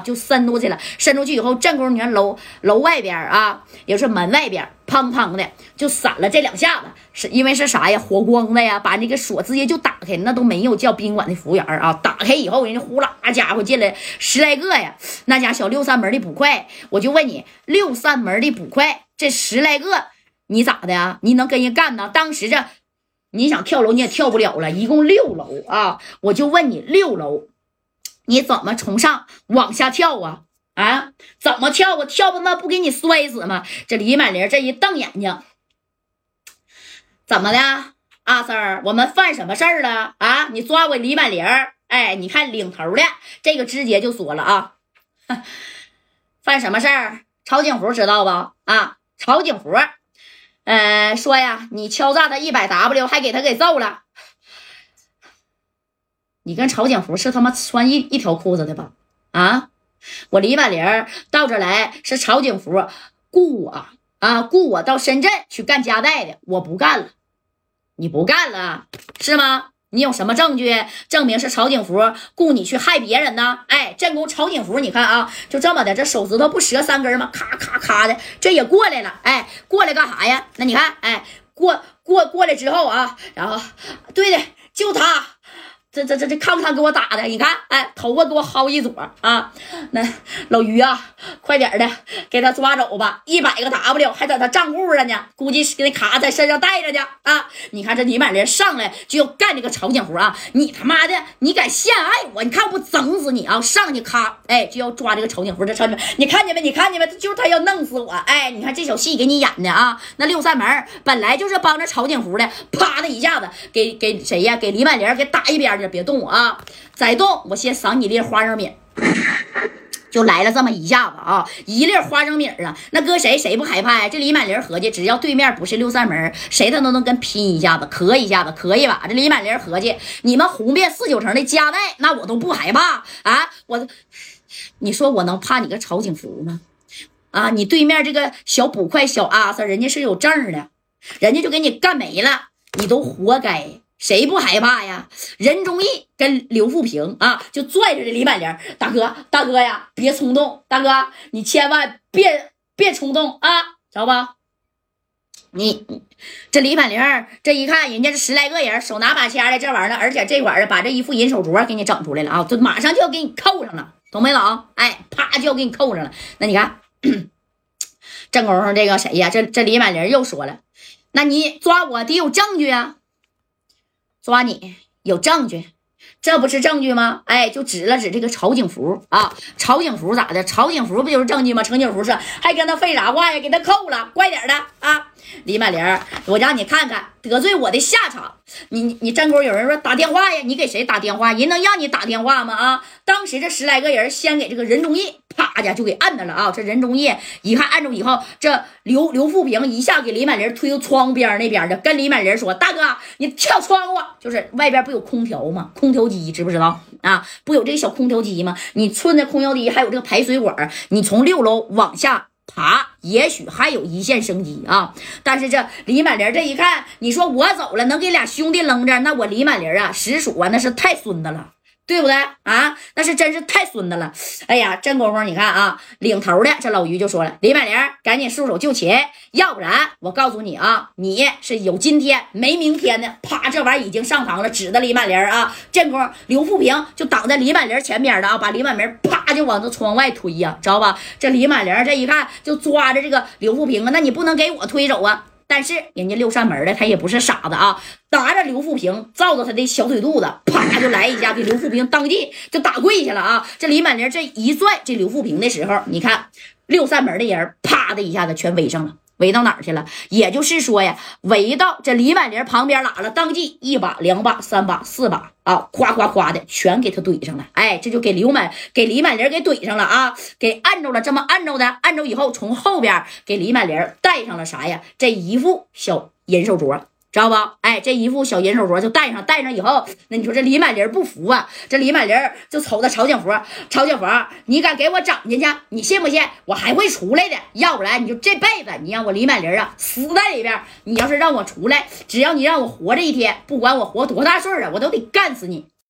就伸出去了。伸出去以后，正宫你看楼楼外边啊，也是门外边，砰砰的就闪了这两下子，是因为是啥呀？火光的呀，把那个锁直接就打开，那都没有叫宾馆的服务员啊。打开以后，人家呼啦家伙进来十来个呀，那家小六扇门的捕快，我就问你，六扇门的捕快这十来个，你咋的呀？你能跟人干呢？当时这。你想跳楼你也跳不了了，一共六楼啊！我就问你，六楼你怎么从上往下跳啊？啊，怎么跳我？跳他妈不给你摔死吗？这李满玲这一瞪眼睛，怎么的，阿 Sir？我们犯什么事儿了啊？你抓我李满玲？哎，你看领头的这个直接就说了啊，犯什么事儿？曹景福知道不？啊，曹景福。呃，说呀，你敲诈他一百 W，还给他给揍了。你跟曹景福是他妈穿一一条裤子的吧？啊，我李满玲到这来是曹景福雇我啊，雇我到深圳去干夹带的，我不干了。你不干了是吗？你有什么证据证明是曹景福雇你去害别人呢？哎，正宫曹景福，你看啊，就这么的，这手指头不折三根吗？咔咔咔的，这也过来了。哎，过来干啥呀？那你看，哎，过过过来之后啊，然后，对的，就他。这这这这看不看给我打的？你看，哎，头发给我薅一撮啊！那老于啊，快点的给他抓走吧！一百个 W 还在他账户上呢，估计是给那卡在身上带着呢啊！你看这李满林上来就要干这个曹景福啊！你他妈的，你敢陷害我？你看我不整死你啊！上去咔，哎，就要抓这个曹景福。这曹景，你看见没？你看见没？就是他要弄死我！哎，你看这小戏给你演的啊！那六扇门本来就是帮着曹景福的，啪的一下子给给谁呀？给李满林给打一边。别动啊！再动，我先赏你粒花生米。就来了这么一下子啊，一粒花生米啊，那搁谁谁不害怕呀？这李满玲合计，只要对面不是六扇门，谁他都能跟拼一下子，磕一下子，可以吧？这李满玲合计，你们红遍四九城的家带，那我都不害怕啊！我，你说我能怕你个曹景福吗？啊，你对面这个小捕快小阿 Sir，人家是有证的，人家就给你干没了，你都活该。谁不害怕呀？任忠义跟刘富平啊，就拽着这李满玲，大哥，大哥呀，别冲动，大哥，你千万别别冲动啊，知道吧？你这李满玲这一看，人家这十来个人手拿把掐的这玩意儿，而且这会儿把这一副银手镯给你整出来了啊，就马上就要给你扣上了，懂没懂？哎，啪就要给你扣上了。那你看，正宫上这个谁呀？这这李满玲又说了，那你抓我得有证据啊。抓你有证据，这不是证据吗？哎，就指了指这个曹景福啊，曹景福咋的？曹景福不就是证据吗？程景福是还跟他废啥话呀？给他扣了，快点的啊！李满玲，我让你看看得罪我的下场。你你你，正宫有人说打电话呀，你给谁打电话？人能让你打电话吗？啊！当时这十来个人先给这个任忠义啪家就给按着了啊！这任忠义一看按住以后，这刘刘富平一下给李满玲推到窗边那边的，跟李满玲说：“大哥，你跳窗户，就是外边不有空调吗？空调机知不知道啊？不有这个小空调机吗？你顺着空调机还有这个排水管，你从六楼往下。”爬，也许还有一线生机啊！但是这李满林这一看，你说我走了，能给俩兄弟扔这，那我李满林啊，实属啊，那是太孙子了。对不对啊？那是真是太孙子了！哎呀，真功夫，你看啊，领头的这老于就说了：“李满玲，赶紧束手就擒，要不然我告诉你啊，你是有今天没明天的。”啪，这玩意儿已经上膛了，指着李满玲啊。这功夫，刘富平就挡在李满玲前边的啊，把李满玲啪就往这窗外推呀，知道吧？这李满玲这一看就抓着这个刘富平啊，那你不能给我推走啊！但是人家六扇门的他也不是傻子啊，拿着刘富平照着他的小腿肚子，啪就来一下，给刘富平当即就打跪下了啊！这李满林这一拽这刘富平的时候，你看六扇门的人啪的一下子全围上了。围到哪儿去了？也就是说呀，围到这李满玲旁边哪了？当即一把、两把、三把、四把啊，夸夸夸的全给他怼上了。哎，这就给刘满、给李满玲给怼上了啊，给按住了。这么按住的，按住以后，从后边给李满玲戴上了啥呀？这一副小银手镯。知道不？哎，这一副小银手镯就戴上，戴上以后，那你说这李满林不服啊？这李满林就瞅着曹景福，曹景福，你敢给我整进去？你信不信我还会出来的？要不然你就这辈子你让我李满林啊死在里边。你要是让我出来，只要你让我活着一天，不管我活多大岁啊，我都得干死你。